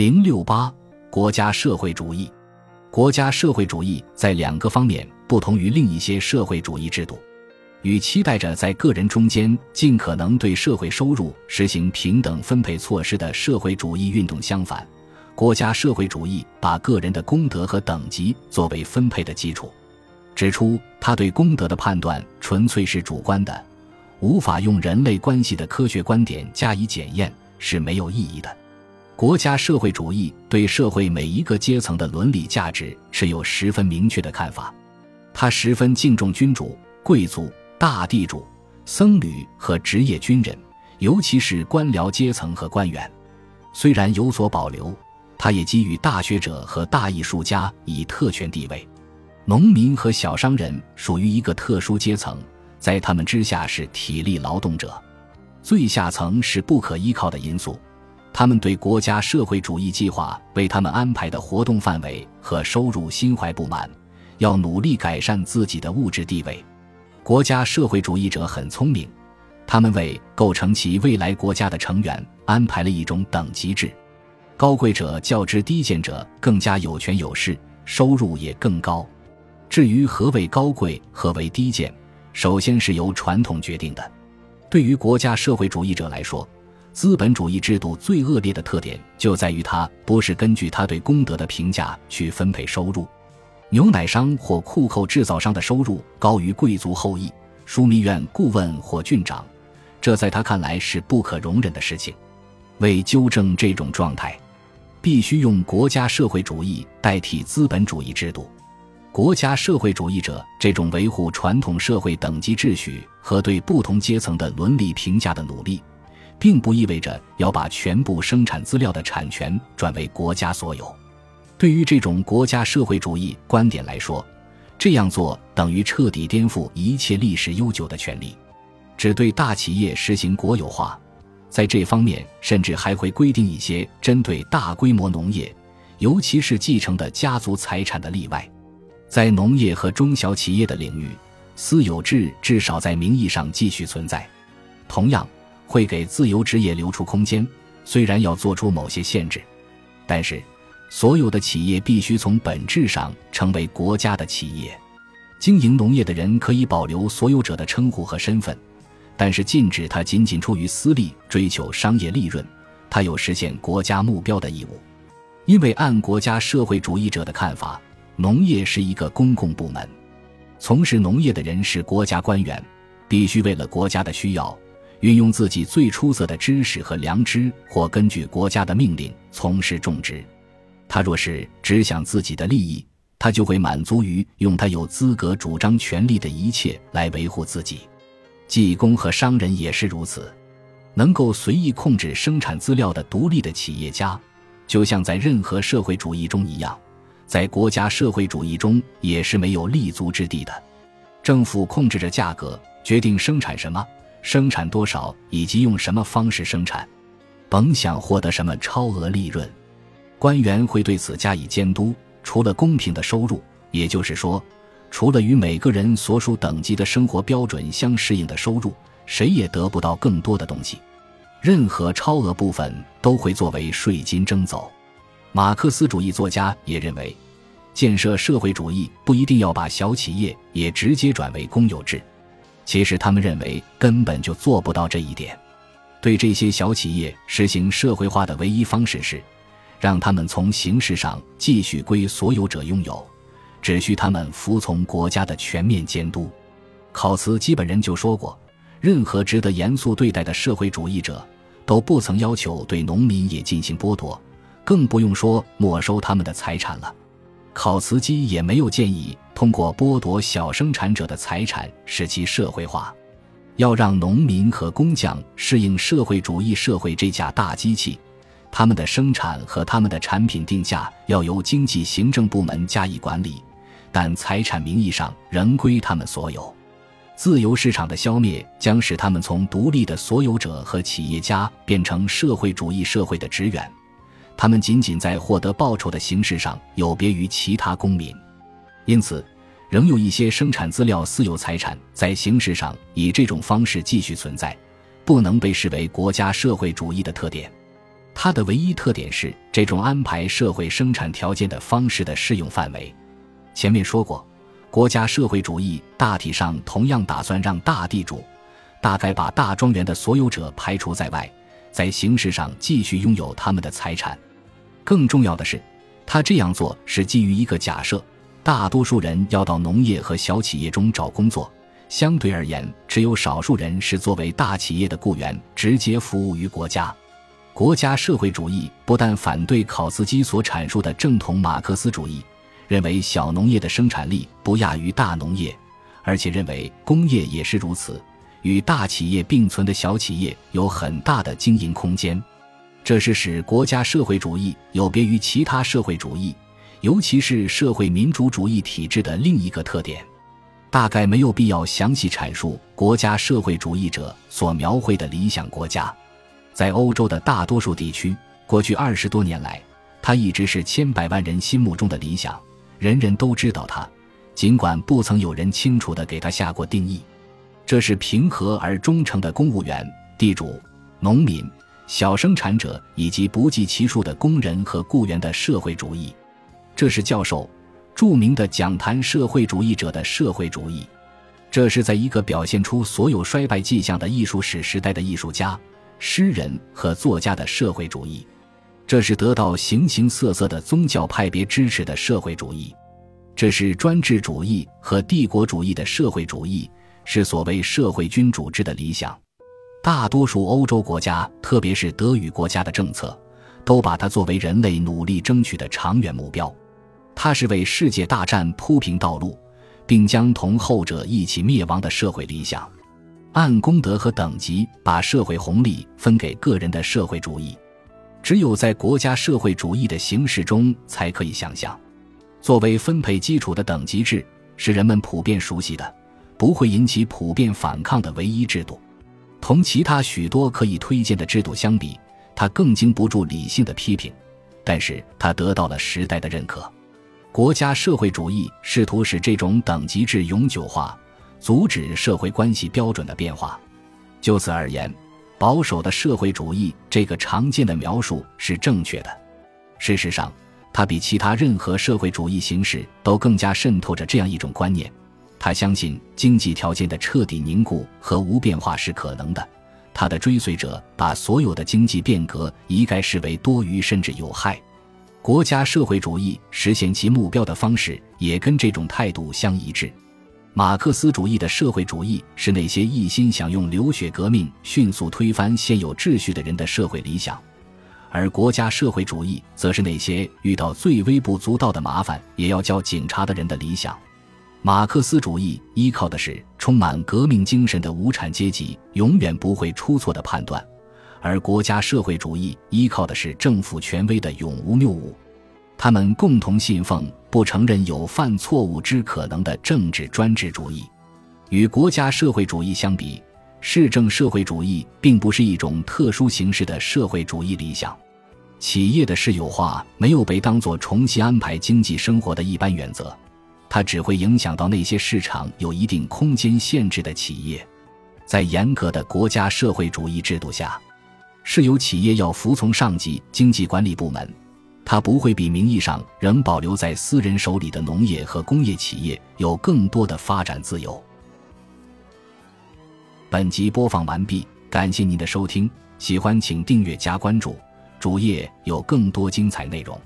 零六八国家社会主义，国家社会主义在两个方面不同于另一些社会主义制度，与期待着在个人中间尽可能对社会收入实行平等分配措施的社会主义运动相反，国家社会主义把个人的功德和等级作为分配的基础，指出他对功德的判断纯粹是主观的，无法用人类关系的科学观点加以检验，是没有意义的。国家社会主义对社会每一个阶层的伦理价值持有十分明确的看法，他十分敬重君主、贵族、大地主、僧侣和职业军人，尤其是官僚阶层和官员。虽然有所保留，他也给予大学者和大艺术家以特权地位。农民和小商人属于一个特殊阶层，在他们之下是体力劳动者，最下层是不可依靠的因素。他们对国家社会主义计划为他们安排的活动范围和收入心怀不满，要努力改善自己的物质地位。国家社会主义者很聪明，他们为构成其未来国家的成员安排了一种等级制，高贵者较之低贱者更加有权有势，收入也更高。至于何为高贵，何为低贱，首先是由传统决定的。对于国家社会主义者来说，资本主义制度最恶劣的特点就在于，它不是根据他对功德的评价去分配收入。牛奶商或库扣制造商的收入高于贵族后裔、枢密院顾问或郡长，这在他看来是不可容忍的事情。为纠正这种状态，必须用国家社会主义代替资本主义制度。国家社会主义者这种维护传统社会等级秩序和对不同阶层的伦理评价的努力。并不意味着要把全部生产资料的产权转为国家所有。对于这种国家社会主义观点来说，这样做等于彻底颠覆一切历史悠久的权利，只对大企业实行国有化。在这方面，甚至还会规定一些针对大规模农业，尤其是继承的家族财产的例外。在农业和中小企业的领域，私有制至少在名义上继续存在。同样。会给自由职业留出空间，虽然要做出某些限制，但是所有的企业必须从本质上成为国家的企业。经营农业的人可以保留所有者的称呼和身份，但是禁止他仅仅出于私利追求商业利润，他有实现国家目标的义务。因为按国家社会主义者的看法，农业是一个公共部门，从事农业的人是国家官员，必须为了国家的需要。运用自己最出色的知识和良知，或根据国家的命令从事种植。他若是只想自己的利益，他就会满足于用他有资格主张权利的一切来维护自己。技工和商人也是如此。能够随意控制生产资料的独立的企业家，就像在任何社会主义中一样，在国家社会主义中也是没有立足之地的。政府控制着价格，决定生产什么。生产多少以及用什么方式生产，甭想获得什么超额利润。官员会对此加以监督。除了公平的收入，也就是说，除了与每个人所属等级的生活标准相适应的收入，谁也得不到更多的东西。任何超额部分都会作为税金征走。马克思主义作家也认为，建设社会主义不一定要把小企业也直接转为公有制。其实他们认为根本就做不到这一点。对这些小企业实行社会化的唯一方式是，让他们从形式上继续归所有者拥有，只需他们服从国家的全面监督。考茨基本人就说过，任何值得严肃对待的社会主义者都不曾要求对农民也进行剥夺，更不用说没收他们的财产了。考茨基也没有建议。通过剥夺小生产者的财产，使其社会化，要让农民和工匠适应社会主义社会这架大机器，他们的生产和他们的产品定价要由经济行政部门加以管理，但财产名义上仍归他们所有。自由市场的消灭将使他们从独立的所有者和企业家变成社会主义社会的职员，他们仅仅在获得报酬的形式上有别于其他公民。因此，仍有一些生产资料私有财产在形式上以这种方式继续存在，不能被视为国家社会主义的特点。它的唯一特点是这种安排社会生产条件的方式的适用范围。前面说过，国家社会主义大体上同样打算让大地主，大概把大庄园的所有者排除在外，在形式上继续拥有他们的财产。更重要的是，他这样做是基于一个假设：大多数人要到农业和小企业中找工作，相对而言，只有少数人是作为大企业的雇员直接服务于国家。国家社会主义不但反对考茨基所阐述的正统马克思主义，认为小农业的生产力不亚于大农业，而且认为工业也是如此，与大企业并存的小企业有很大的经营空间。这是使国家社会主义有别于其他社会主义，尤其是社会民主主义体制的另一个特点。大概没有必要详细阐述国家社会主义者所描绘的理想国家。在欧洲的大多数地区，过去二十多年来，他一直是千百万人心目中的理想。人人都知道他，尽管不曾有人清楚地给他下过定义。这是平和而忠诚的公务员、地主、农民、小生产者以及不计其数的工人和雇员的社会主义。这是教授著名的讲坛社会主义者的社会主义。这是在一个表现出所有衰败迹象的艺术史时代的艺术家。诗人和作家的社会主义，这是得到形形色色的宗教派别支持的社会主义，这是专制主义和帝国主义的社会主义，是所谓社会君主制的理想。大多数欧洲国家，特别是德语国家的政策，都把它作为人类努力争取的长远目标。它是为世界大战铺平道路，并将同后者一起灭亡的社会理想。按功德和等级把社会红利分给个人的社会主义，只有在国家社会主义的形式中才可以想象。作为分配基础的等级制是人们普遍熟悉的、不会引起普遍反抗的唯一制度。同其他许多可以推荐的制度相比，它更经不住理性的批评，但是它得到了时代的认可。国家社会主义试图使这种等级制永久化。阻止社会关系标准的变化。就此而言，保守的社会主义这个常见的描述是正确的。事实上，它比其他任何社会主义形式都更加渗透着这样一种观念：他相信经济条件的彻底凝固和无变化是可能的。他的追随者把所有的经济变革一概视为多余甚至有害。国家社会主义实现其目标的方式也跟这种态度相一致。马克思主义的社会主义是那些一心想用流血革命迅速推翻现有秩序的人的社会理想，而国家社会主义则是那些遇到最微不足道的麻烦也要叫警察的人的理想。马克思主义依靠的是充满革命精神的无产阶级永远不会出错的判断，而国家社会主义依靠的是政府权威的永无谬误。他们共同信奉不承认有犯错误之可能的政治专制主义。与国家社会主义相比，市政社会主义并不是一种特殊形式的社会主义理想。企业的私有化没有被当作重新安排经济生活的一般原则，它只会影响到那些市场有一定空间限制的企业。在严格的国家社会主义制度下，是由企业要服从上级经济管理部门。它不会比名义上仍保留在私人手里的农业和工业企业有更多的发展自由。本集播放完毕，感谢您的收听，喜欢请订阅加关注，主页有更多精彩内容。